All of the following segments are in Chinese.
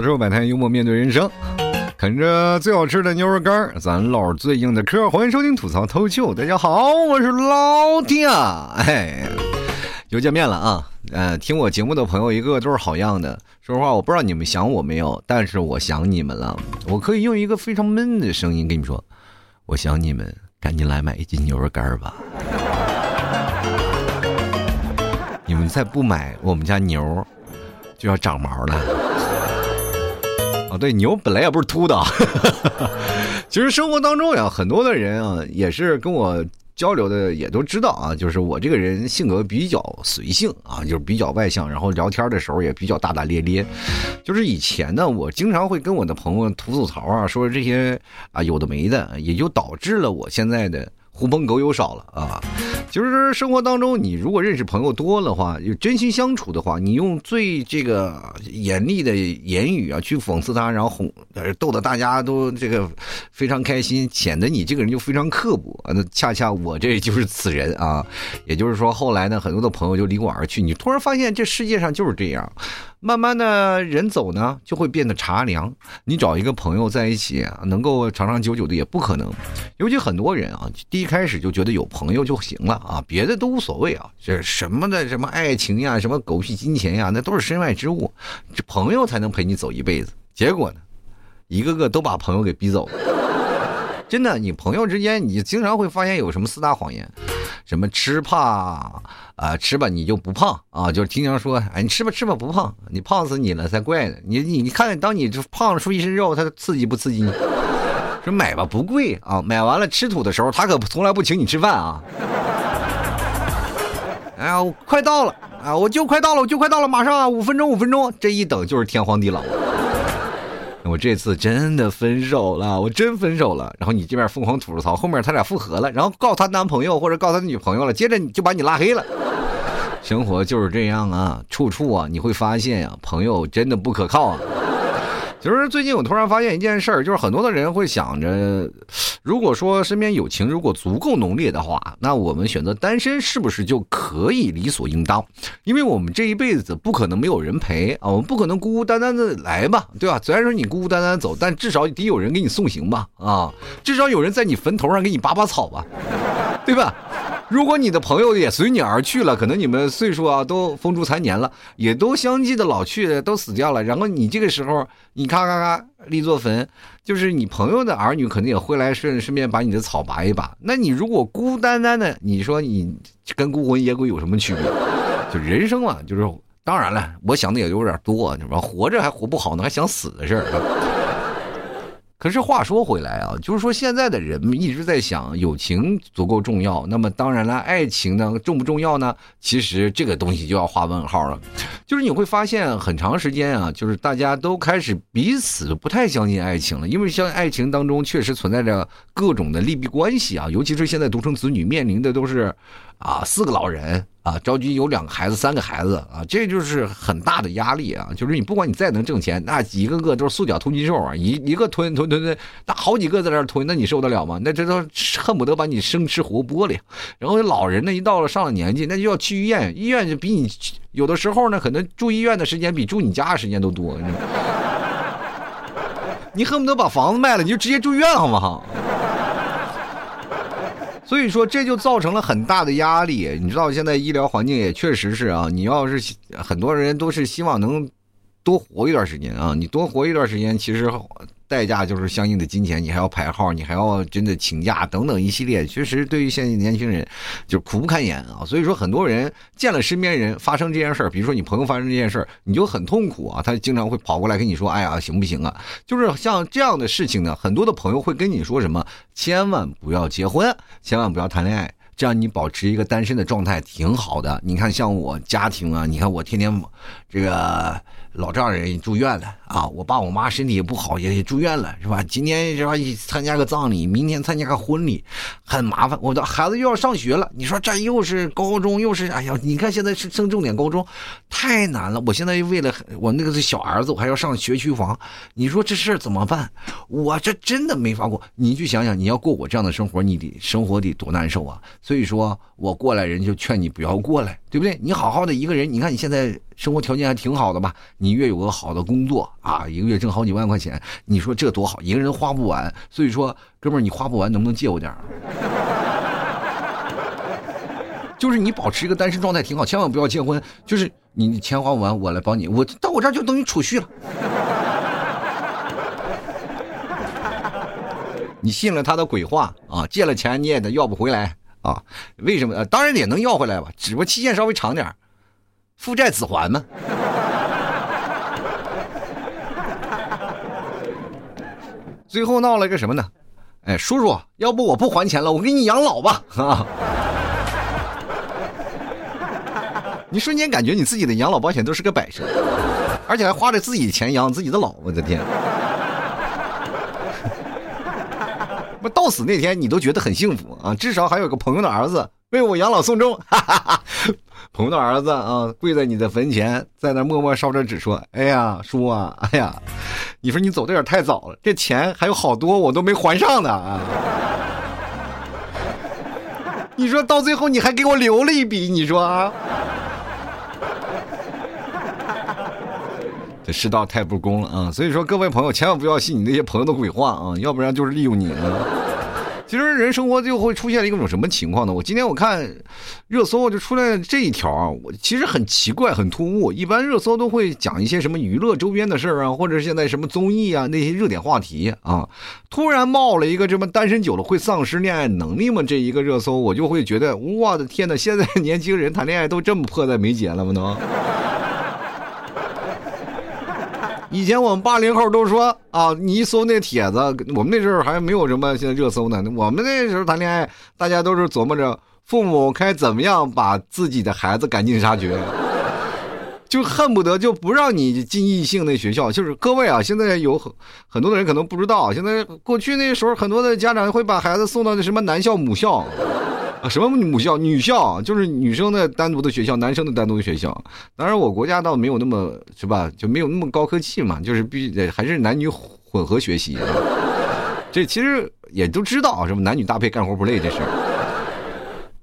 的时候摆摊幽默面对人生，啃着最好吃的牛肉干咱唠最硬的嗑欢迎收听吐槽偷秀，大家好，我是老铁，哎，又见面了啊！呃，听我节目的朋友一个个都是好样的。说实话，我不知道你们想我没有，但是我想你们了。我可以用一个非常闷的声音跟你们说，我想你们，赶紧来买一斤牛肉干吧。你们再不买，我们家牛就要长毛了。哦，对，牛本来也不是秃的。哈 哈其实生活当中呀，很多的人啊，也是跟我。交流的也都知道啊，就是我这个人性格比较随性啊，就是比较外向，然后聊天的时候也比较大大咧咧。就是以前呢，我经常会跟我的朋友吐吐槽啊，说这些啊有的没的，也就导致了我现在的。狐朋狗友少了啊，就是生活当中，你如果认识朋友多的话，有真心相处的话，你用最这个严厉的言语啊去讽刺他，然后哄，逗得大家都这个非常开心，显得你这个人就非常刻薄。那恰恰我这就是此人啊。也就是说，后来呢，很多的朋友就离我而去。你突然发现这世界上就是这样。慢慢的人走呢，就会变得茶凉。你找一个朋友在一起，能够长长久久的也不可能。尤其很多人啊，第一开始就觉得有朋友就行了啊，别的都无所谓啊。这什么的，什么爱情呀，什么狗屁金钱呀，那都是身外之物。这朋友才能陪你走一辈子。结果呢，一个个都把朋友给逼走了。真的，你朋友之间，你经常会发现有什么四大谎言。什么吃怕啊？吃吧你就不胖啊？就是经常说，哎，你吃吧吃吧不胖，你胖死你了才怪呢！你你你看，当你这胖出一身肉，它刺激不刺激你？说买吧不贵啊，买完了吃土的时候，他可从来不请你吃饭啊！哎呀，快到了啊！我就快到了，我就快到了，马上五分钟五分钟，这一等就是天荒地老。我这次真的分手了，我真分手了。然后你这边疯狂吐槽，后面他俩复合了，然后告他男朋友或者告他女朋友了，接着你就把你拉黑了。生活就是这样啊，处处啊，你会发现呀，朋友真的不可靠啊。就是最近我突然发现一件事儿，就是很多的人会想着，如果说身边友情如果足够浓烈的话，那我们选择单身是不是就可以理所应当？因为我们这一辈子不可能没有人陪啊，我们不可能孤孤单单的来吧，对吧？虽然说你孤孤单单走，但至少得有人给你送行吧，啊，至少有人在你坟头上给你拔拔草吧，对吧？如果你的朋友也随你而去了，可能你们岁数啊都风烛残年了，也都相继的老去，都死掉了。然后你这个时候，你咔咔咔立座坟，就是你朋友的儿女肯定也会来顺顺便把你的草拔一拔。那你如果孤单单的，你说你跟孤魂野鬼有什么区别？就人生嘛，就是当然了，我想的也有点多，你说活着还活不好呢，还想死的事儿。可是话说回来啊，就是说现在的人们一直在想友情足够重要，那么当然了，爱情呢重不重要呢？其实这个东西就要画问号了。就是你会发现很长时间啊，就是大家都开始彼此不太相信爱情了，因为像爱情当中确实存在着各种的利弊关系啊，尤其是现在独生子女面临的都是。啊，四个老人啊，着急有两个孩子、三个孩子啊，这就是很大的压力啊。就是你不管你再能挣钱，那一个个都是塑胶吞金兽啊，一一个吞吞吞吞，那好几个在那吞，那你受得了吗？那这都恨不得把你生吃活剥了。然后老人呢，一到了上了年纪，那就要去医院，医院就比你有的时候呢，可能住医院的时间比住你家的时间都多。你恨不得把房子卖了，你就直接住院好不好？所以说，这就造成了很大的压力。你知道，现在医疗环境也确实是啊，你要是很多人都是希望能多活一段时间啊，你多活一段时间，其实。代价就是相应的金钱，你还要排号，你还要真的请假等等一系列，确实对于现在年轻人就苦不堪言啊。所以说，很多人见了身边人发生这件事儿，比如说你朋友发生这件事儿，你就很痛苦啊。他经常会跑过来跟你说：“哎呀，行不行啊？”就是像这样的事情呢，很多的朋友会跟你说什么：“千万不要结婚，千万不要谈恋爱，这样你保持一个单身的状态挺好的。”你看，像我家庭啊，你看我天天这个。老丈人住院了啊！我爸我妈身体也不好，也住院了，是吧？今天是吧？参加个葬礼，明天参加个婚礼，很麻烦。我的孩子又要上学了，你说这又是高中，又是哎呀！你看现在是升重点高中，太难了。我现在为了我那个是小儿子，我还要上学区房，你说这事儿怎么办？我这真的没法过。你去想想，你要过我这样的生活，你得生活得多难受啊！所以说我过来人就劝你不要过来，对不对？你好好的一个人，你看你现在生活条件还挺好的吧？你越有个好的工作啊，一个月挣好几万块钱，你说这多好，一个人花不完。所以说，哥们儿，你花不完，能不能借我点儿？就是你保持一个单身状态挺好，千万不要结婚。就是你钱花不完，我来帮你，我到我这儿就等于储蓄了。你信了他的鬼话啊？借了钱你也得要不回来啊？为什么？呃，当然也能要回来吧，只不过期限稍微长点儿父债子还嘛。最后闹了个什么呢？哎，叔叔，要不我不还钱了，我给你养老吧啊！你瞬间感觉你自己的养老保险都是个摆设，而且还花着自己的钱养自己的老，我的天！不到死那天你都觉得很幸福啊，至少还有个朋友的儿子为我养老送终。哈哈哈朋友的儿子啊，跪在你的坟前，在那默默烧着纸说：“哎呀，叔啊，哎呀，你说你走的有点太早了，这钱还有好多我都没还上呢啊！你说到最后你还给我留了一笔，你说啊？” 这世道太不公了啊！所以说，各位朋友千万不要信你那些朋友的鬼话啊，要不然就是利用你啊。其实人生活就会出现一种什么情况呢？我今天我看热搜就出来这一条啊，我其实很奇怪，很突兀。一般热搜都会讲一些什么娱乐周边的事儿啊，或者现在什么综艺啊那些热点话题啊，突然冒了一个这么单身久了会丧失恋爱能力吗？这一个热搜，我就会觉得我的天哪！现在年轻人谈恋爱都这么迫在眉睫了吗？都。以前我们八零后都说啊，你一搜那帖子，我们那时候还没有什么现在热搜呢。我们那时候谈恋爱，大家都是琢磨着父母该怎么样把自己的孩子赶尽杀绝，就恨不得就不让你进异性那学校。就是各位啊，现在有很很多的人可能不知道，现在过去那时候很多的家长会把孩子送到那什么男校母校。什么母校、女校，就是女生的单独的学校，男生的单独的学校。当然，我国家倒没有那么是吧，就没有那么高科技嘛，就是必须还是男女混合学习。这其实也都知道，什么男女搭配干活不累这事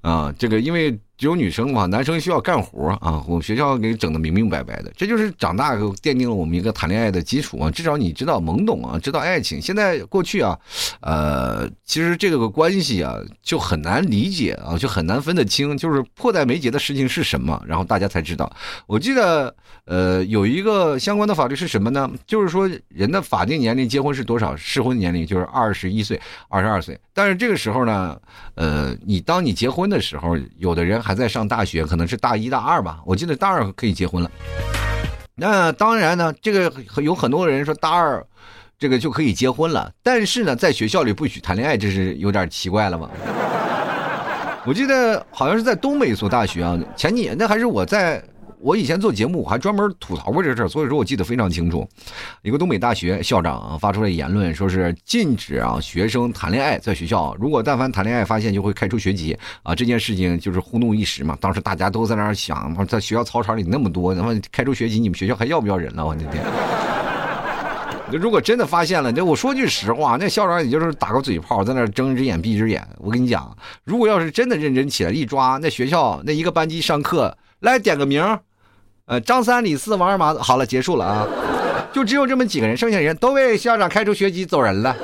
啊，这个因为。只有女生嘛，男生需要干活啊。我们学校给整的明明白白的，这就是长大后奠定了我们一个谈恋爱的基础啊。至少你知道懵懂啊，知道爱情。现在过去啊，呃，其实这个关系啊就很难理解啊，就很难分得清，就是迫在眉睫的事情是什么，然后大家才知道。我记得呃有一个相关的法律是什么呢？就是说人的法定年龄结婚是多少？适婚年龄就是二十一岁、二十二岁。但是这个时候呢，呃，你当你结婚的时候，有的人还。还在上大学，可能是大一大二吧。我记得大二可以结婚了。那当然呢，这个有很多人说大二这个就可以结婚了，但是呢，在学校里不许谈恋爱，这是有点奇怪了吧？我记得好像是在东北一所大学啊，前几年那还是我在。我以前做节目，我还专门吐槽过这事儿，所以说我记得非常清楚。一个东北大学校长发出来言论，说是禁止啊学生谈恋爱，在学校如果但凡谈恋爱发现就会开除学籍啊。这件事情就是轰动一时嘛，当时大家都在那儿想，在学校操场里那么多，他妈开除学籍，你们学校还要不要人了？我的天！如果真的发现了，那我说句实话，那校长也就是打个嘴炮，在那睁一只眼闭一只眼。我跟你讲，如果要是真的认真起来一抓，那学校那一个班级上课来点个名。呃，张三李四王二麻子，好了，结束了啊，就只有这么几个人，剩下人都被校长开除学籍走人了。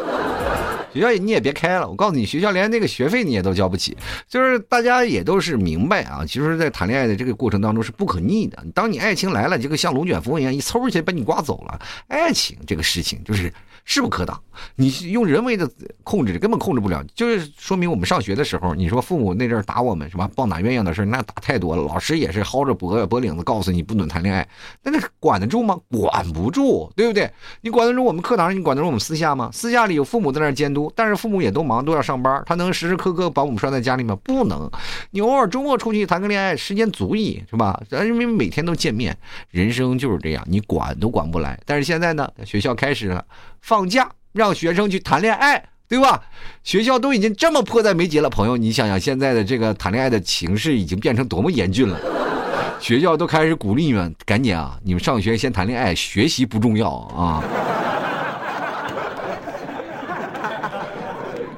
学校你也别开了，我告诉你，学校连那个学费你也都交不起。就是大家也都是明白啊，其实，在谈恋爱的这个过程当中是不可逆的。当你爱情来了，这个像龙卷风一样一抽起来把你刮走了。爱情这个事情就是势不可挡，你用人为的控制根本控制不了。就是说明我们上学的时候，你说父母那阵打我们是吧？棒打鸳鸯的事儿那打太多了。老师也是薅着脖脖领子告诉你不准谈恋爱，那那管得住吗？管不住，对不对？你管得住我们课堂？你管得住我们私下吗？私下里有父母在那监督。但是父母也都忙，都要上班，他能时时刻刻把我们拴在家里吗？不能。你偶尔周末出去谈个恋爱，时间足矣，是吧？咱因为每天都见面，人生就是这样，你管都管不来。但是现在呢，学校开始了，放假让学生去谈恋爱，对吧？学校都已经这么迫在眉睫了，朋友，你想想现在的这个谈恋爱的情势已经变成多么严峻了。学校都开始鼓励你们，赶紧啊，你们上学先谈恋爱，学习不重要啊。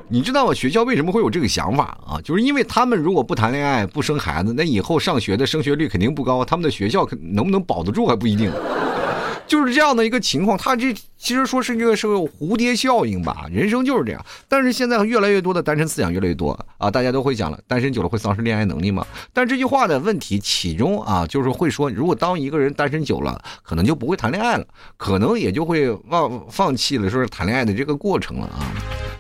你知道吗？学校为什么会有这个想法啊？就是因为他们如果不谈恋爱、不生孩子，那以后上学的升学率肯定不高，他们的学校能不能保得住还不一定。就是这样的一个情况，他这其实说是这个是个蝴蝶效应吧，人生就是这样。但是现在越来越多的单身思想越来越多啊，大家都会讲了，单身久了会丧失恋爱能力吗？但这句话的问题其中啊，就是会说，如果当一个人单身久了，可能就不会谈恋爱了，可能也就会忘放弃了说是谈恋爱的这个过程了啊。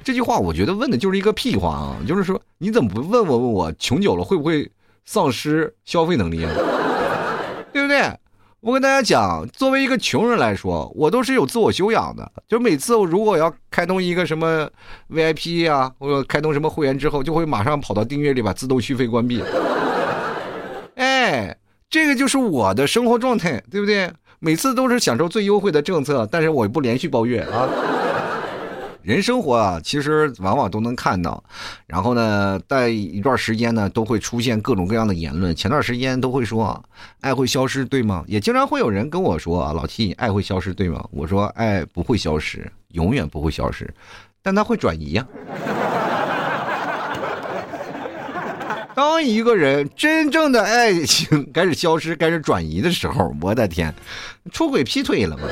这句话我觉得问的就是一个屁话啊，就是说你怎么不问我问我穷久了会不会丧失消费能力啊？对不对？我跟大家讲，作为一个穷人来说，我都是有自我修养的。就每次我如果要开通一个什么 VIP 啊，或者开通什么会员之后，就会马上跑到订阅里把自动续费关闭。哎，这个就是我的生活状态，对不对？每次都是享受最优惠的政策，但是我不连续包月啊。人生活啊，其实往往都能看到，然后呢，在一段时间呢，都会出现各种各样的言论。前段时间都会说啊，爱会消失，对吗？也经常会有人跟我说啊，老 T，爱会消失，对吗？我说，爱不会消失，永远不会消失，但它会转移呀。当一个人真正的爱情开始消失、开始转移的时候，我的天，出轨劈腿了吗？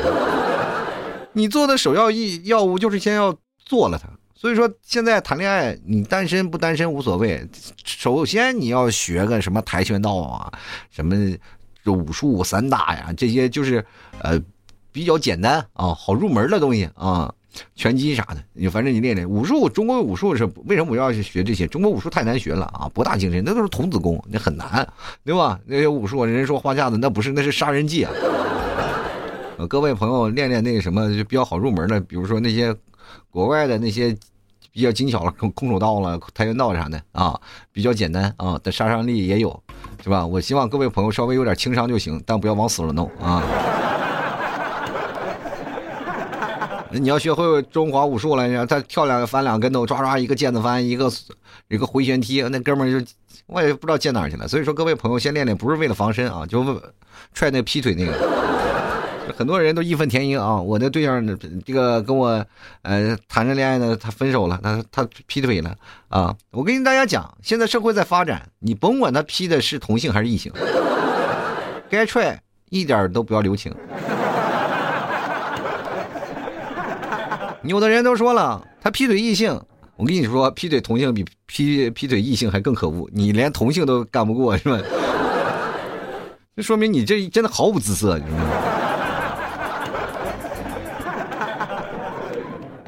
你做的首要药药物就是先要做了它，所以说现在谈恋爱，你单身不单身无所谓，首先你要学个什么跆拳道啊，什么武术散打呀，这些就是呃比较简单啊，好入门的东西啊，拳击啥的，你反正你练练武术，中国武术是为什么我要去学这些？中国武术太难学了啊，博大精深，那都是童子功，那很难，对吧？那些武术，人说花架子，那不是，那是杀人技啊。呃，各位朋友练练那个什么就比较好入门的，比如说那些国外的那些比较精巧的空空手道了、跆拳道啥的啊，比较简单啊，但杀伤力也有，是吧？我希望各位朋友稍微有点轻伤就行，但不要往死了弄啊。你要学会中华武术了，你再跳两个翻两跟头，抓抓一个毽子翻，一个一个回旋踢，那哥们儿就我也不知道溅哪去了。所以说，各位朋友先练练，不是为了防身啊，就踹那劈腿那个。很多人都义愤填膺啊！我的对象这个跟我，呃，谈着恋爱呢，他分手了，他他劈腿了啊！我跟大家讲，现在社会在发展，你甭管他劈的是同性还是异性，该踹一点都不要留情。有的人都说了，他劈腿异性，我跟你说，劈腿同性比劈劈腿异性还更可恶，你连同性都干不过是吧？这说明你这真的毫无姿色，你知道吗？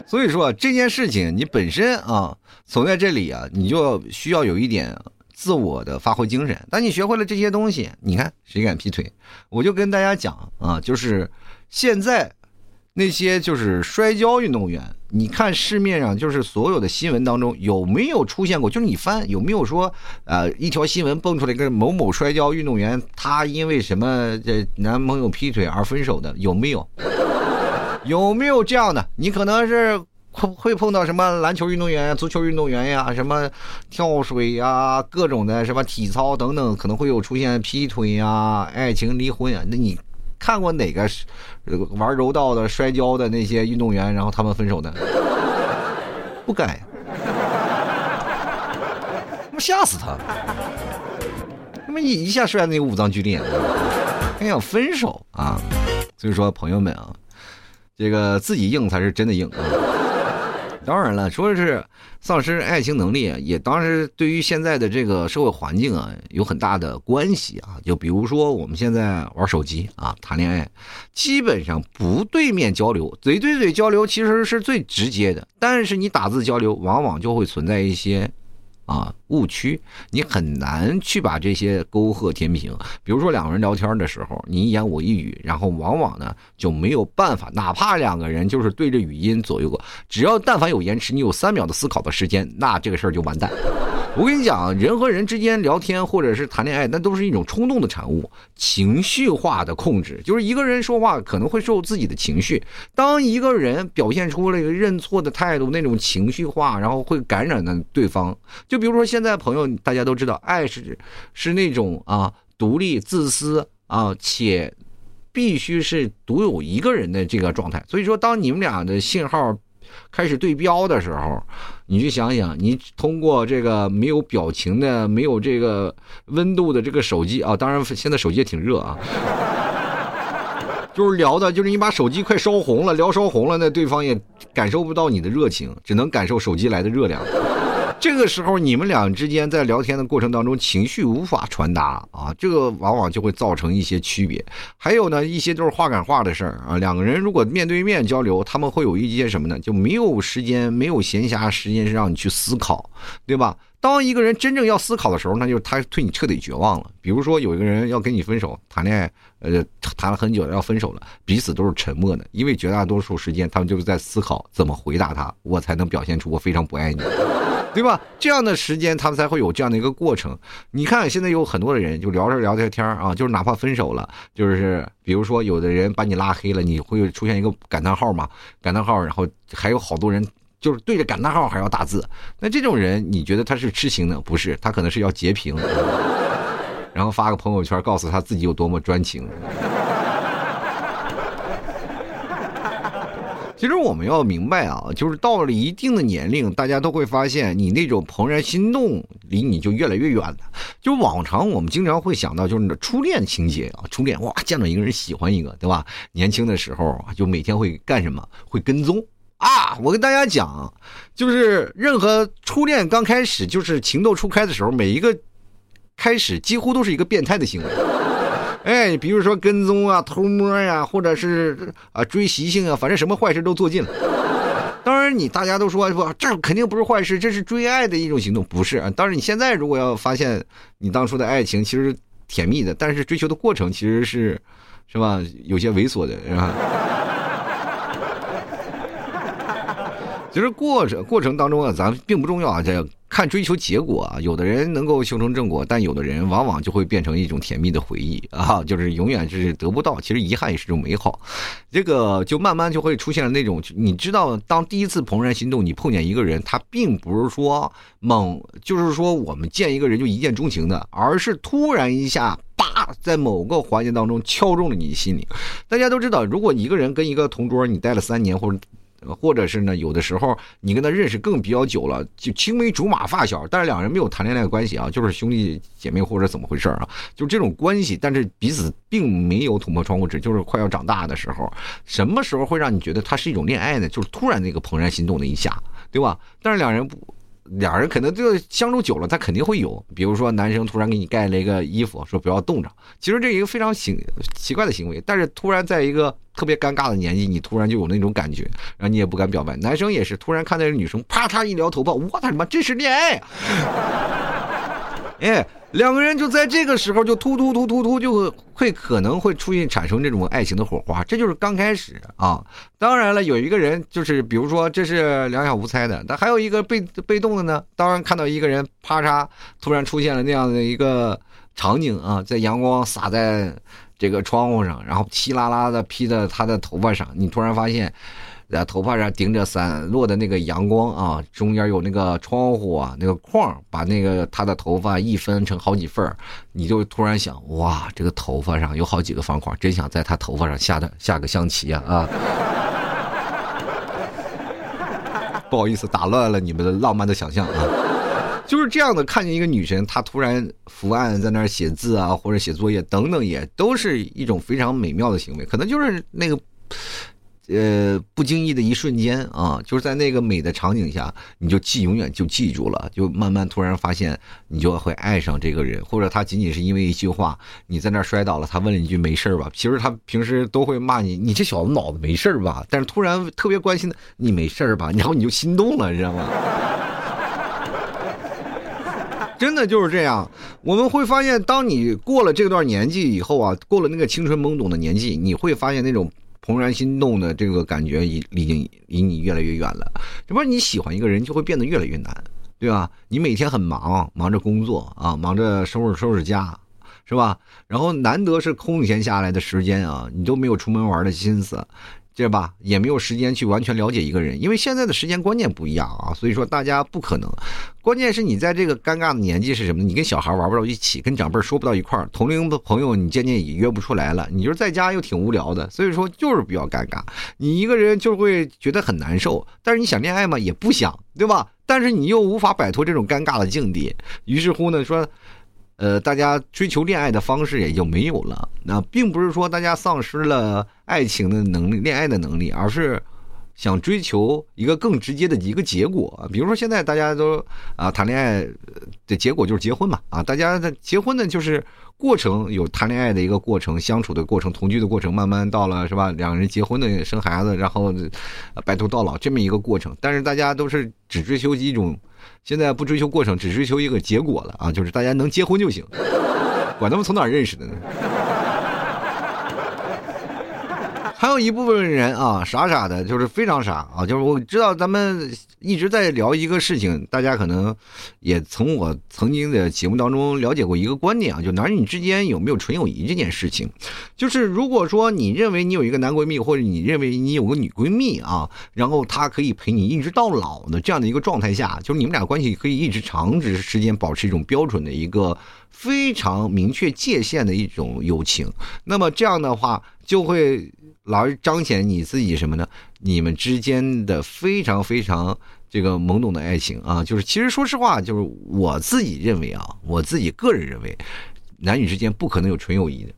所以说这件事情，你本身啊，走在这里啊，你就需要有一点自我的发挥精神。当你学会了这些东西，你看谁敢劈腿？我就跟大家讲啊，就是现在那些就是摔跤运动员，你看市面上就是所有的新闻当中有没有出现过？就是你翻有没有说呃一条新闻蹦出来一个某某摔跤运动员，他因为什么这男朋友劈腿而分手的？有没有？有没有这样的？你可能是会会碰到什么篮球运动员、足球运动员呀，什么跳水呀，各种的什么体操等等，可能会有出现劈腿呀、爱情离婚呀。那你看过哪个玩柔道的、摔跤的那些运动员，然后他们分手的？不该，他妈吓死他！他妈一一下摔那个五脏俱裂，还想分手啊？所以说，朋友们啊。这个自己硬才是真的硬啊！当然了，说是丧失爱情能力，也当然对于现在的这个社会环境啊有很大的关系啊。就比如说我们现在玩手机啊，谈恋爱，基本上不对面交流，嘴对嘴交流其实是最直接的，但是你打字交流，往往就会存在一些。啊，误区，你很难去把这些沟壑填平。比如说两个人聊天的时候，你一言我一语，然后往往呢就没有办法，哪怕两个人就是对着语音左右过，只要但凡有延迟，你有三秒的思考的时间，那这个事儿就完蛋。我跟你讲，人和人之间聊天或者是谈恋爱，那都是一种冲动的产物，情绪化的控制。就是一个人说话可能会受自己的情绪，当一个人表现出了一个认错的态度，那种情绪化，然后会感染的对方。就比如说现在朋友，大家都知道，爱是是那种啊独立、自私啊，且必须是独有一个人的这个状态。所以说，当你们俩的信号。开始对标的时候，你去想想，你通过这个没有表情的、没有这个温度的这个手机啊，当然现在手机也挺热啊。就是聊的，就是你把手机快烧红了，聊烧红了，那对方也感受不到你的热情，只能感受手机来的热量。这个时候，你们俩之间在聊天的过程当中，情绪无法传达啊，这个往往就会造成一些区别。还有呢，一些就是话赶话的事儿啊。两个人如果面对面交流，他们会有一些什么呢？就没有时间，没有闲暇时间是让你去思考，对吧？当一个人真正要思考的时候，那就是他对你彻底绝望了。比如说，有一个人要跟你分手，谈恋爱，呃，谈了很久要分手了，彼此都是沉默的，因为绝大多数时间他们就是在思考怎么回答他，我才能表现出我非常不爱你。对吧？这样的时间，他们才会有这样的一个过程。你看，现在有很多的人就聊着聊着天啊，就是哪怕分手了，就是比如说有的人把你拉黑了，你会出现一个感叹号嘛？感叹号，然后还有好多人就是对着感叹号还要打字。那这种人，你觉得他是痴情呢？不是，他可能是要截屏，然后发个朋友圈，告诉他自己有多么专情。其实我们要明白啊，就是到了一定的年龄，大家都会发现，你那种怦然心动离你就越来越远了。就往常我们经常会想到，就是你的初恋情节啊，初恋哇，见到一个人喜欢一个，对吧？年轻的时候就每天会干什么？会跟踪啊！我跟大家讲，就是任何初恋刚开始，就是情窦初开的时候，每一个开始几乎都是一个变态的行为。哎，比如说跟踪啊、偷摸呀，或者是啊追习性啊，反正什么坏事都做尽了。当然，你大家都说不，这肯定不是坏事，这是追爱的一种行动，不是啊。当然，你现在如果要发现你当初的爱情其实甜蜜的，但是追求的过程其实是，是吧？有些猥琐的，是吧？其实过程过程当中啊，咱并不重要啊，这看追求结果啊。有的人能够修成正果，但有的人往往就会变成一种甜蜜的回忆啊，就是永远是得不到。其实遗憾也是种美好，这个就慢慢就会出现了那种，你知道，当第一次怦然心动，你碰见一个人，他并不是说猛，就是说我们见一个人就一见钟情的，而是突然一下，叭，在某个环节当中敲中了你心里。大家都知道，如果一个人跟一个同桌你待了三年或者。或者是呢，有的时候你跟他认识更比较久了，就青梅竹马发小，但是两人没有谈恋爱关系啊，就是兄弟姐妹或者怎么回事啊？就这种关系，但是彼此并没有捅破窗户纸，就是快要长大的时候，什么时候会让你觉得他是一种恋爱呢？就是突然那个怦然心动的一下，对吧？但是两人不。俩人可能就相处久了，他肯定会有。比如说，男生突然给你盖了一个衣服，说不要冻着。其实这一个非常行奇怪的行为，但是突然在一个特别尴尬的年纪，你突然就有那种感觉，然后你也不敢表白。男生也是突然看到一个女生，啪嚓一撩头发，我他妈这是恋爱！哎。两个人就在这个时候就突突突突突就会会可能会出现产生这种爱情的火花，这就是刚开始啊。当然了，有一个人就是比如说这是两小无猜的，但还有一个被 被动的呢。当然看到一个人啪嚓突然出现了那样的一个场景啊，在阳光洒在这个窗户上，然后稀拉拉的披在他的头发上，你突然发现。在头发上顶着散落的那个阳光啊，中间有那个窗户啊，那个框把那个他的头发一分成好几份你就突然想，哇，这个头发上有好几个方框，真想在他头发上下的下个象棋啊啊！不好意思，打乱了你们的浪漫的想象啊，就是这样的，看见一个女神，她突然伏案在那儿写字啊，或者写作业等等，也都是一种非常美妙的行为，可能就是那个。呃，不经意的一瞬间啊，就是在那个美的场景下，你就记永远就记住了，就慢慢突然发现，你就会爱上这个人，或者他仅仅是因为一句话，你在那摔倒了，他问了一句没事吧？其实他平时都会骂你，你这小子脑子没事吧？但是突然特别关心的，你没事吧？然后你就心动了，你知道吗？真的就是这样，我们会发现，当你过了这段年纪以后啊，过了那个青春懵懂的年纪，你会发现那种。怦然心动的这个感觉已已经离你越来越远了，这不是你喜欢一个人就会变得越来越难，对吧？你每天很忙，忙着工作啊，忙着收拾收拾家，是吧？然后难得是空闲下来的时间啊，你都没有出门玩的心思。对吧？也没有时间去完全了解一个人，因为现在的时间观念不一样啊，所以说大家不可能。关键是你在这个尴尬的年纪是什么？你跟小孩玩不到一起，跟长辈说不到一块儿，同龄的朋友你渐渐也约不出来了。你就是在家又挺无聊的，所以说就是比较尴尬。你一个人就会觉得很难受，但是你想恋爱嘛，也不想，对吧？但是你又无法摆脱这种尴尬的境地，于是乎呢，说。呃，大家追求恋爱的方式也就没有了。那并不是说大家丧失了爱情的能力、恋爱的能力，而是想追求一个更直接的一个结果。比如说现在大家都啊谈恋爱的结果就是结婚嘛啊，大家的结婚呢就是过程有谈恋爱的一个过程、相处的过程、同居的过程，慢慢到了是吧？两个人结婚的生孩子，然后白头到老这么一个过程。但是大家都是只追求一种。现在不追求过程，只追求一个结果了啊！就是大家能结婚就行，管他们从哪认识的呢？还有一部分人啊，傻傻的，就是非常傻啊！就是我知道咱们一直在聊一个事情，大家可能也从我曾经的节目当中了解过一个观点啊，就男女之间有没有纯友谊这件事情。就是如果说你认为你有一个男闺蜜，或者你认为你有个女闺蜜啊，然后她可以陪你一直到老的这样的一个状态下，就是你们俩关系可以一直长时时间保持一种标准的一个非常明确界限的一种友情，那么这样的话就会。老是彰显你自己什么呢？你们之间的非常非常这个懵懂的爱情啊，就是其实说实话，就是我自己认为啊，我自己个人认为，男女之间不可能有纯友谊的。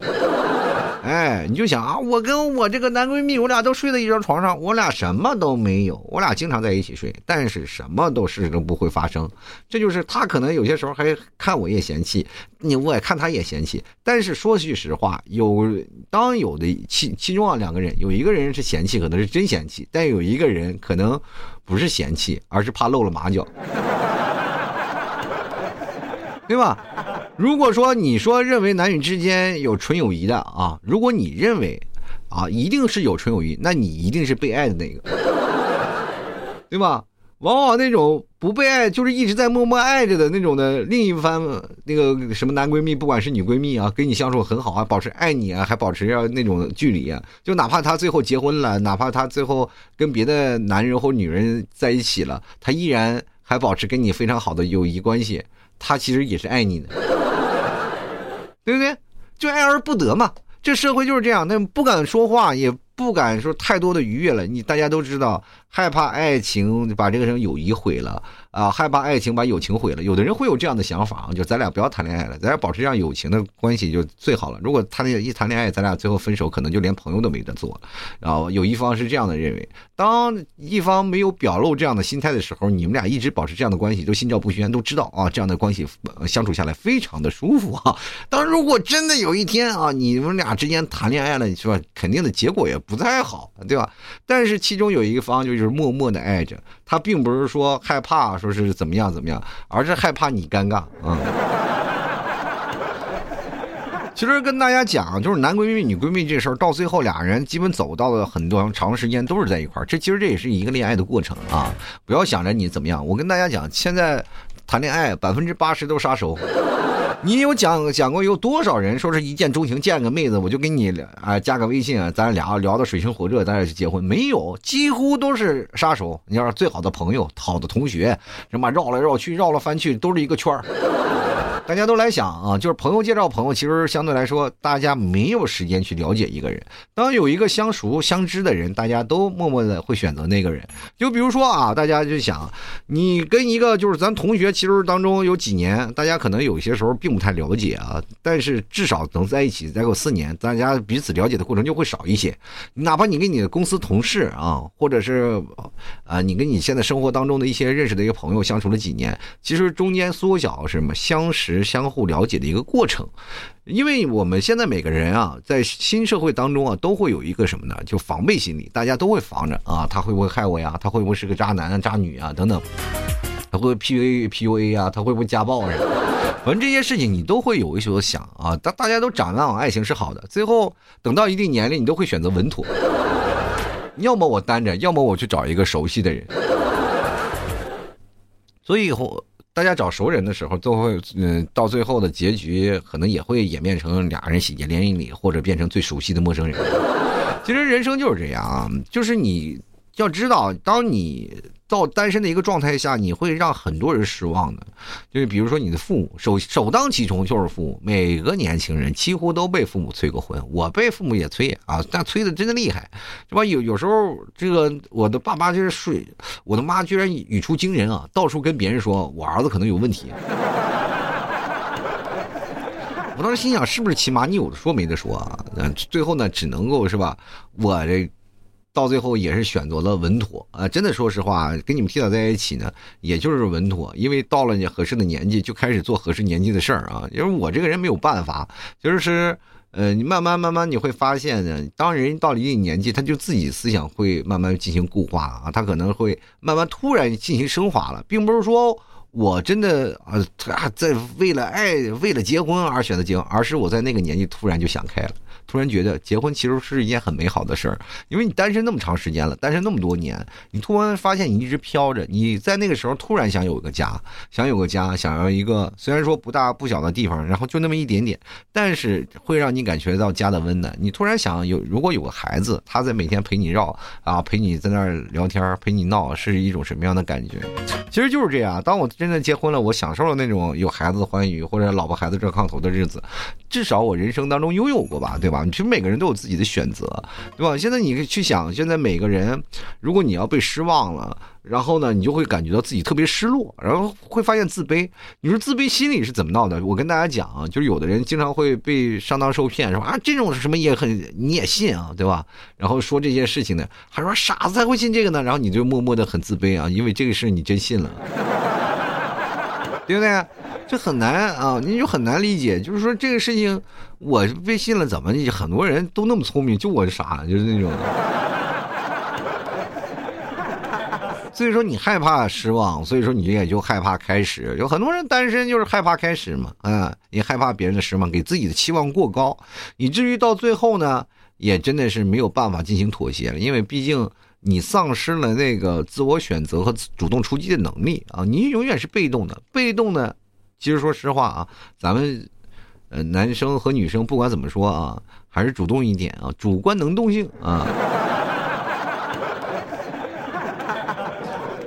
哎，你就想啊，我跟我这个男闺蜜，我俩都睡在一张床上，我俩什么都没有，我俩经常在一起睡，但是什么都事都不会发生。这就是他可能有些时候还看我也嫌弃，你我也看他也嫌弃。但是说句实话，有当有的其其中啊两个人，有一个人是嫌弃，可能是真嫌弃；但有一个人可能不是嫌弃，而是怕露了马脚，对吧？如果说你说认为男女之间有纯友谊的啊，如果你认为啊一定是有纯友谊，那你一定是被爱的那个，对吧？往往那种不被爱，就是一直在默默爱着的那种的另一番那个什么男闺蜜，不管是女闺蜜啊，跟你相处很好啊，保持爱你啊，还保持着那种距离啊，就哪怕他最后结婚了，哪怕他最后跟别的男人或女人在一起了，他依然还保持跟你非常好的友谊关系，他其实也是爱你的。对不对？就爱而不得嘛，这社会就是这样，那不敢说话也。不敢说太多的愉悦了，你大家都知道，害怕爱情把这个人友谊毁了啊，害怕爱情把友情毁了。有的人会有这样的想法，就咱俩不要谈恋爱了，咱俩保持这样友情的关系就最好了。如果谈恋一谈恋爱，咱俩最后分手，可能就连朋友都没得做了。然后有一方是这样的认为，当一方没有表露这样的心态的时候，你们俩一直保持这样的关系，都心照不宣，都知道啊，这样的关系相处下来非常的舒服啊。当如果真的有一天啊，你们俩之间谈恋爱了，是吧？肯定的结果也。不太好，对吧？但是其中有一个方就是默默的爱着他，并不是说害怕，说是怎么样怎么样，而是害怕你尴尬啊。其实跟大家讲，就是男闺蜜、女闺蜜这事儿，到最后俩人基本走到了很多长时间都是在一块儿。这其实这也是一个恋爱的过程啊！不要想着你怎么样，我跟大家讲，现在谈恋爱百分之八十都是杀手。你有讲讲过有多少人说是一见钟情，见个妹子我就跟你啊加个微信啊，咱俩聊的水深火热，咱俩就结婚？没有，几乎都是杀手。你要是最好的朋友、好的同学，什么绕来绕去、绕了翻去，都是一个圈儿。大家都来想啊，就是朋友介绍朋友，其实相对来说，大家没有时间去了解一个人。当有一个相熟相知的人，大家都默默的会选择那个人。就比如说啊，大家就想，你跟一个就是咱同学，其实当中有几年，大家可能有些时候并不太了解啊，但是至少能在一起再过四年，大家彼此了解的过程就会少一些。哪怕你跟你的公司同事啊，或者是啊，你跟你现在生活当中的一些认识的一个朋友相处了几年，其实中间缩小是什么相识。相互了解的一个过程，因为我们现在每个人啊，在新社会当中啊，都会有一个什么呢？就防备心理，大家都会防着啊，他会不会害我呀？他会不会是个渣男啊、渣女啊？等等，他会不会 P U A P U A 啊？他会不会家暴啊？反正这些事情你都会有一所想啊。大大家都展望爱情是好的，最后等到一定年龄，你都会选择稳妥，要么我单着，要么我去找一个熟悉的人。所以以后。大家找熟人的时候，都会嗯，到最后的结局可能也会演变成俩人喜结连理，或者变成最熟悉的陌生人。其实人生就是这样啊，就是你要知道，当你。到单身的一个状态下，你会让很多人失望的。就是比如说，你的父母首首当其冲就是父母，每个年轻人几乎都被父母催过婚。我被父母也催啊，但催的真的厉害，是吧？有有时候这个我的爸妈就是睡，我的妈居然语出惊人啊，到处跟别人说我儿子可能有问题。我当时心想，是不是起码你有的说没得说啊？嗯，最后呢，只能够是吧？我这。到最后也是选择了稳妥啊！真的，说实话，跟你们提早在一起呢，也就是稳妥，因为到了你合适的年纪，就开始做合适年纪的事儿啊。因为我这个人没有办法，就是，呃，你慢慢慢慢你会发现呢，当人到了一定年纪，他就自己思想会慢慢进行固化啊，他可能会慢慢突然进行升华了，并不是说我真的啊啊在为了爱为了结婚而选择结婚，而是我在那个年纪突然就想开了。突然觉得结婚其实是一件很美好的事儿，因为你单身那么长时间了，单身那么多年，你突然发现你一直飘着，你在那个时候突然想有个家，想有个家，想要一个虽然说不大不小的地方，然后就那么一点点，但是会让你感觉到家的温暖。你突然想有，如果有个孩子，他在每天陪你绕啊，陪你在那儿聊天，陪你闹，是一种什么样的感觉？其实就是这样。当我真的结婚了，我享受了那种有孩子欢愉，或者老婆孩子热炕头的日子，至少我人生当中拥有过吧，对吧？其实每个人都有自己的选择，对吧？现在你去想，现在每个人，如果你要被失望了，然后呢，你就会感觉到自己特别失落，然后会发现自卑。你说自卑心理是怎么闹的？我跟大家讲啊，就是有的人经常会被上当受骗，说啊这种什么也很你也信啊，对吧？然后说这些事情呢，还说傻子才会信这个呢，然后你就默默的很自卑啊，因为这个事你真信了，对不对？这很难啊，你就很难理解。就是说这个事情，我被信了，怎么很多人都那么聪明，就我傻，就是那种。所以说你害怕失望，所以说你也就害怕开始。有很多人单身就是害怕开始嘛，啊，也害怕别人的失望，给自己的期望过高，以至于到最后呢，也真的是没有办法进行妥协了。因为毕竟你丧失了那个自我选择和主动出击的能力啊，你永远是被动的，被动的。其实说实话啊，咱们呃男生和女生不管怎么说啊，还是主动一点啊，主观能动性啊。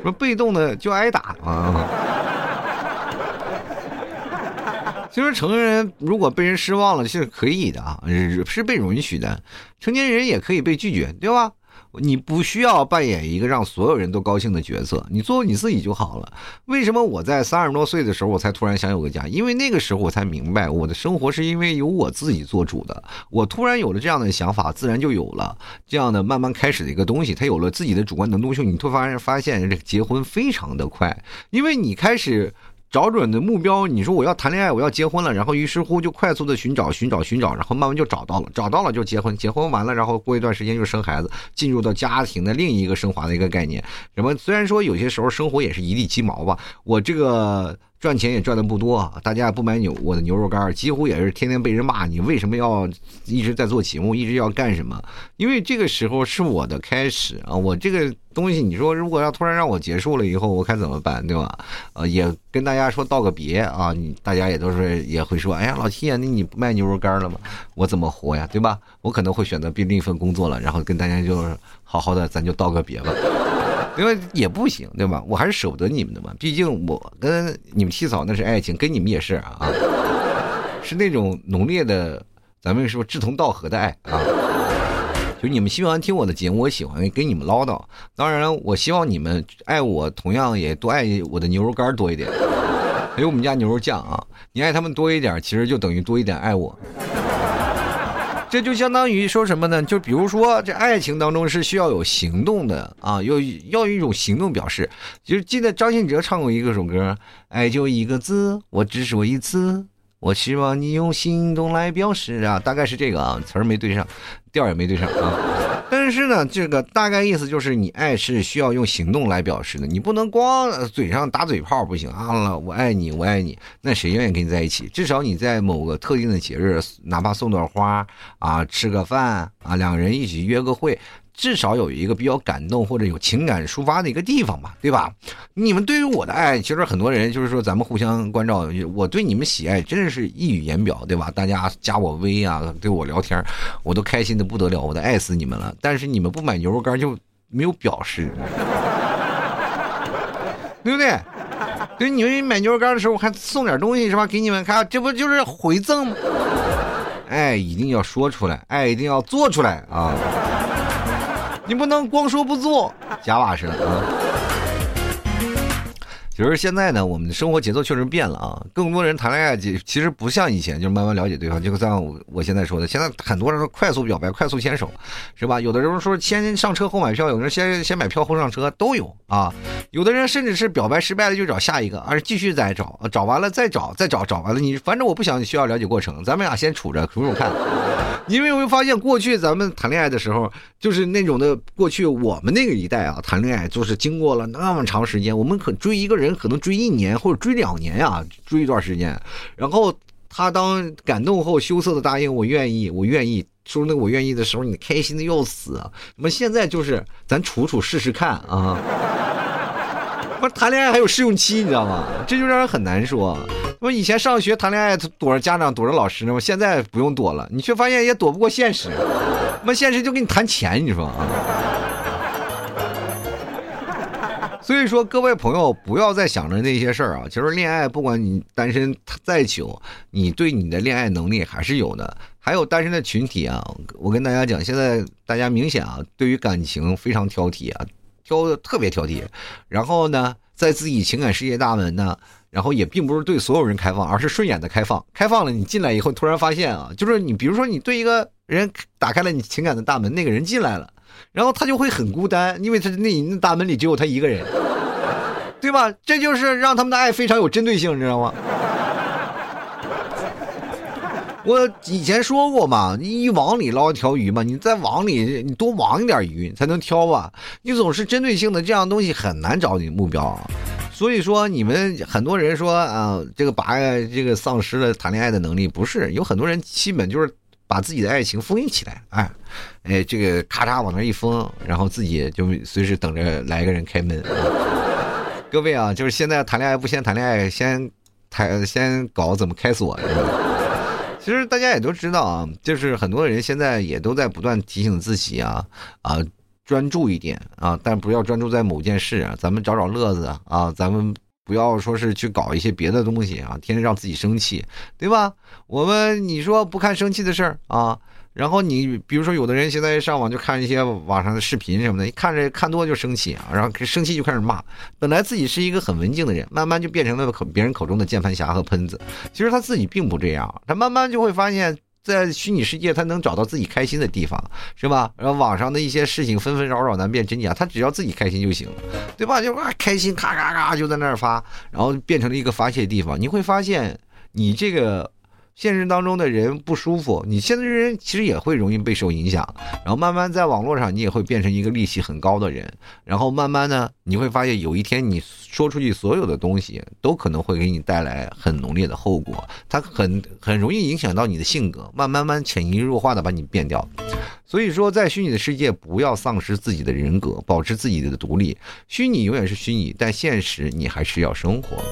说被动的就挨打啊。其实成人如果被人失望了是可以的啊，是被允许的，成年人也可以被拒绝，对吧？你不需要扮演一个让所有人都高兴的角色，你做你自己就好了。为什么我在三十多岁的时候，我才突然想有个家？因为那个时候我才明白，我的生活是因为由我自己做主的。我突然有了这样的想法，自然就有了这样的慢慢开始的一个东西。他有了自己的主观能动性，你突然发现这个结婚非常的快，因为你开始。找准的目标，你说我要谈恋爱，我要结婚了，然后于是乎就快速的寻找、寻找、寻找，然后慢慢就找到了，找到了就结婚，结婚完了，然后过一段时间就生孩子，进入到家庭的另一个升华的一个概念。什么？虽然说有些时候生活也是一地鸡毛吧，我这个。赚钱也赚的不多，大家也不买牛我的牛肉干，几乎也是天天被人骂。你为什么要一直在做节目，一直要干什么？因为这个时候是我的开始啊！我这个东西，你说如果要突然让我结束了以后，我该怎么办，对吧？呃，也跟大家说道个别啊！你大家也都是也会说，哎呀，老七啊，那你不卖牛肉干了吗？我怎么活呀，对吧？我可能会选择另一份工作了，然后跟大家就是好好的，咱就道个别吧。因为也不行，对吧？我还是舍不得你们的嘛。毕竟我跟你们七嫂那是爱情，跟你们也是啊，是那种浓烈的，咱们说志同道合的爱啊。就你们喜欢听我的节目，我喜欢跟你们唠叨。当然，我希望你们爱我，同样也多爱我的牛肉干多一点，还有我们家牛肉酱啊。你爱他们多一点，其实就等于多一点爱我。这就相当于说什么呢？就比如说，这爱情当中是需要有行动的啊，要要一种行动表示。就记得张信哲唱过一个首歌，爱就一个字，我只说一次。我希望你用行动来表示啊，大概是这个啊，词儿没对上，调也没对上啊。但是呢，这个大概意思就是你爱是需要用行动来表示的，你不能光嘴上打嘴炮不行啊。我爱你，我爱你，那谁愿意跟你在一起？至少你在某个特定的节日，哪怕送朵花啊，吃个饭啊，两个人一起约个会。至少有一个比较感动或者有情感抒发的一个地方吧，对吧？你们对于我的爱，其实很多人就是说咱们互相关照，我对你们喜爱真的是溢于言表，对吧？大家加我微啊，对我聊天，我都开心的不得了，我都爱死你们了。但是你们不买牛肉干就没有表示，对不对？对，你们买牛肉干的时候我还送点东西是吧？给你们看，这不就是回赠吗？爱一定要说出来，爱一定要做出来啊！你不能光说不做，假把式啊！可是现在呢，我们的生活节奏确实变了啊。更多人谈恋爱，其实不像以前，就是慢慢了解对方。就像我我现在说的，现在很多人都快速表白、快速牵手，是吧？有的人说先上车后买票，有的人先先买票后上车，都有啊。有的人甚至是表白失败了就找下一个，而是继续再找，找完了再找，再找，找完了你反正我不想需要了解过程，咱们俩先处着处处看。你们有没有发现，过去咱们谈恋爱的时候，就是那种的过去我们那个一代啊，谈恋爱就是经过了那么长时间，我们可追一个人可能追一年或者追两年呀，追一段时间，然后他当感动后羞涩的答应我愿意，我愿意说那我愿意的时候，你开心的要死。那么现在就是咱处处试试看啊。不谈恋爱还有试用期，你知道吗？这就让人很难说。我以前上学谈恋爱躲着家长躲着老师呢，我现在不用躲了。你却发现也躲不过现实，那么现实就跟你谈钱，你说啊？所以说，各位朋友不要再想着那些事儿啊。其实恋爱，不管你单身再久，你对你的恋爱能力还是有的。还有单身的群体啊，我跟大家讲，现在大家明显啊，对于感情非常挑剔啊。挑的特别挑剔，然后呢，在自己情感世界大门呢，然后也并不是对所有人开放，而是顺眼的开放。开放了，你进来以后，突然发现啊，就是你，比如说你对一个人打开了你情感的大门，那个人进来了，然后他就会很孤单，因为他那那大门里只有他一个人，对吧？这就是让他们的爱非常有针对性，你知道吗？我以前说过嘛，你一网里捞一条鱼嘛，你在网里你多网一点鱼才能挑吧。你总是针对性的这样东西很难找你目标。所以说你们很多人说啊，这个把这个丧失了谈恋爱的能力，不是有很多人基本就是把自己的爱情封印起来，哎，哎，这个咔嚓往那一封，然后自己就随时等着来一个人开门。各位啊，就是现在谈恋爱不先谈恋爱，先谈先搞怎么开锁。其实大家也都知道啊，就是很多人现在也都在不断提醒自己啊啊，专注一点啊，但不要专注在某件事啊，咱们找找乐子啊，咱们不要说是去搞一些别的东西啊，天天让自己生气，对吧？我们你说不看生气的事儿啊。然后你比如说，有的人现在上网就看一些网上的视频什么的，一看着看多就生气啊，然后生气就开始骂。本来自己是一个很文静的人，慢慢就变成了口别人口中的键盘侠和喷子。其实他自己并不这样，他慢慢就会发现，在虚拟世界他能找到自己开心的地方，是吧？然后网上的一些事情纷纷扰扰难辨真假，他只要自己开心就行了，对吧？就啊开心，咔咔咔就在那儿发，然后变成了一个发泄地方。你会发现，你这个。现实当中的人不舒服，你现在人其实也会容易被受影响，然后慢慢在网络上你也会变成一个戾气很高的人，然后慢慢呢，你会发现有一天你说出去所有的东西都可能会给你带来很浓烈的后果，它很很容易影响到你的性格，慢慢慢潜移默化的把你变掉。所以说，在虚拟的世界不要丧失自己的人格，保持自己的独立。虚拟永远是虚拟，但现实你还是要生活，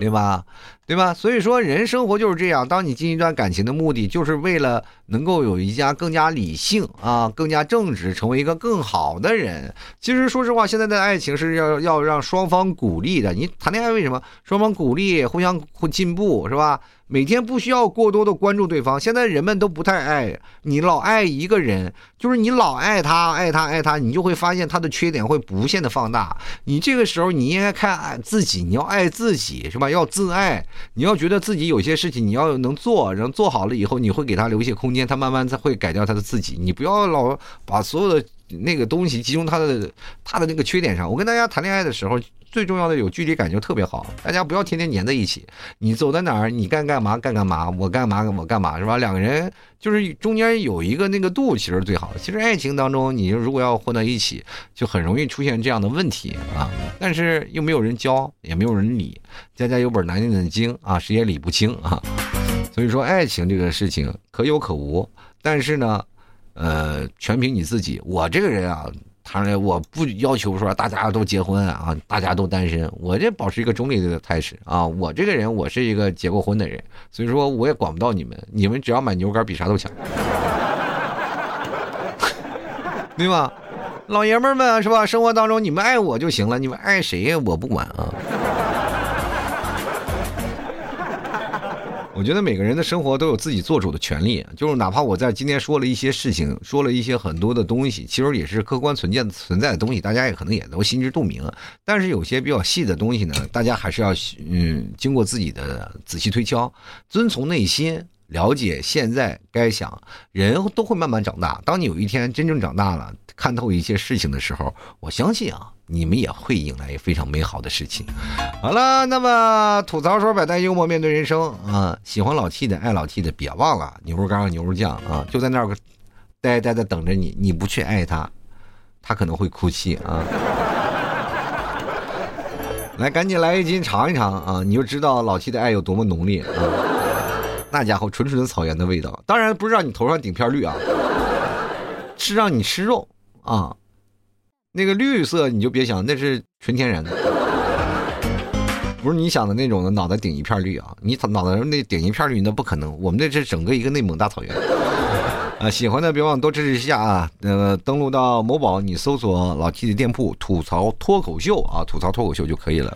对吧？对吧？所以说，人生活就是这样。当你进一段感情的目的，就是为了能够有一家更加理性啊、更加正直，成为一个更好的人。其实，说实话，现在的爱情是要要让双方鼓励的。你谈恋爱为什么？双方鼓励，互相进步，是吧？每天不需要过多的关注对方。现在人们都不太爱你，老爱一个人，就是你老爱他，爱他，爱他，你就会发现他的缺点会无限的放大。你这个时候你应该看自己，你要爱自己，是吧？要自爱。你要觉得自己有些事情你要能做，然后做好了以后，你会给他留一些空间，他慢慢才会改掉他的自己。你不要老把所有的那个东西集中他的他的那个缺点上。我跟大家谈恋爱的时候，最重要的有距离感就特别好，大家不要天天黏在一起。你走在哪儿，你干干嘛干干嘛，我干嘛我干嘛，是吧？两个人就是中间有一个那个度，其实最好。其实爱情当中，你如果要混在一起，就很容易出现这样的问题啊。但是又没有人教，也没有人理。家家有本难念的经啊，谁也理不清啊。所以说，爱情这个事情可有可无，但是呢，呃，全凭你自己。我这个人啊，当然我不要求说大家都结婚啊，大家都单身，我这保持一个中立的态势啊。我这个人，我是一个结过婚的人，所以说我也管不到你们，你们只要买牛肝比啥都强，对吧？老爷们们是吧？生活当中你们爱我就行了，你们爱谁我不管啊。我觉得每个人的生活都有自己做主的权利，就是哪怕我在今天说了一些事情，说了一些很多的东西，其实也是客观存在存在的东西，大家也可能也都心知肚明。但是有些比较细的东西呢，大家还是要嗯经过自己的仔细推敲，遵从内心，了解现在该想。人都会慢慢长大，当你有一天真正长大了，看透一些事情的时候，我相信啊。你们也会迎来非常美好的事情。好了，那么吐槽说百态幽默面对人生啊，喜欢老 T 的爱老 T 的别忘了牛肉干和牛肉酱啊，就在那儿呆呆的等着你。你不去爱他，他可能会哭泣啊。来，赶紧来一斤尝一尝啊，你就知道老 T 的爱有多么浓烈啊。那家伙纯纯的草原的味道，当然不是让你头上顶片绿啊，是让你吃肉啊。那个绿色你就别想，那是纯天然的，不是你想的那种的脑袋顶一片绿啊！你脑袋那顶一片绿那不可能，我们这是整个一个内蒙大草原啊！喜欢的别忘多支持一下啊！呃，登录到某宝，你搜索老 T 的店铺“吐槽脱口秀”啊，吐槽脱口秀就可以了。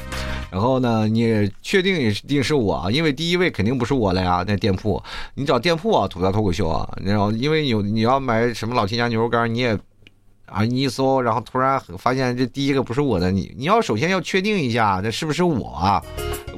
然后呢，你确定一定是我啊？因为第一位肯定不是我了呀！那店铺你找店铺啊，吐槽脱口秀啊。然后因为有你要买什么老 T 家牛肉干，你也。啊！你一搜，然后突然发现这第一个不是我的，你你要首先要确定一下，这是不是我？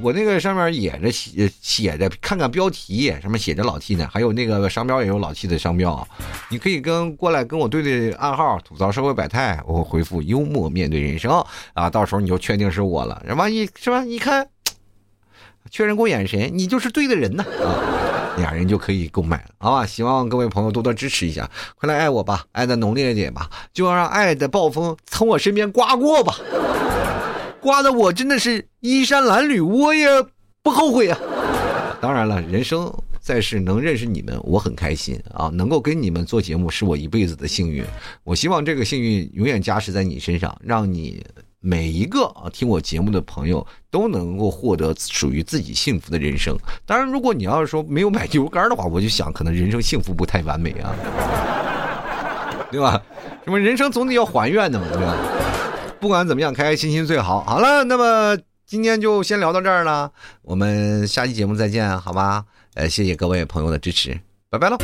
我那个上面也着写写着，看看标题上面写着老 T 呢，还有那个商标也有老 T 的商标。你可以跟过来跟我对对暗号，吐槽社会百态，我会回复幽默面对人生啊，到时候你就确定是我了。万一是吧？一看，确认过眼神，你就是对的人呢啊！俩人就可以购买了，好吧？希望各位朋友多多支持一下，快来爱我吧，爱的浓烈一点吧，就要让爱的暴风从我身边刮过吧，刮的我真的是衣衫褴褛，我也不后悔啊。当然了，人生在世能认识你们，我很开心啊，能够跟你们做节目是我一辈子的幸运，我希望这个幸运永远加持在你身上，让你。每一个啊听我节目的朋友都能够获得属于自己幸福的人生。当然，如果你要是说没有买牛肉干的话，我就想可能人生幸福不太完美啊，对吧？什么人生总得要还愿的嘛，对吧？不管怎么样，开开心心最好。好了，那么今天就先聊到这儿了，我们下期节目再见，好吧？呃，谢谢各位朋友的支持，拜拜喽。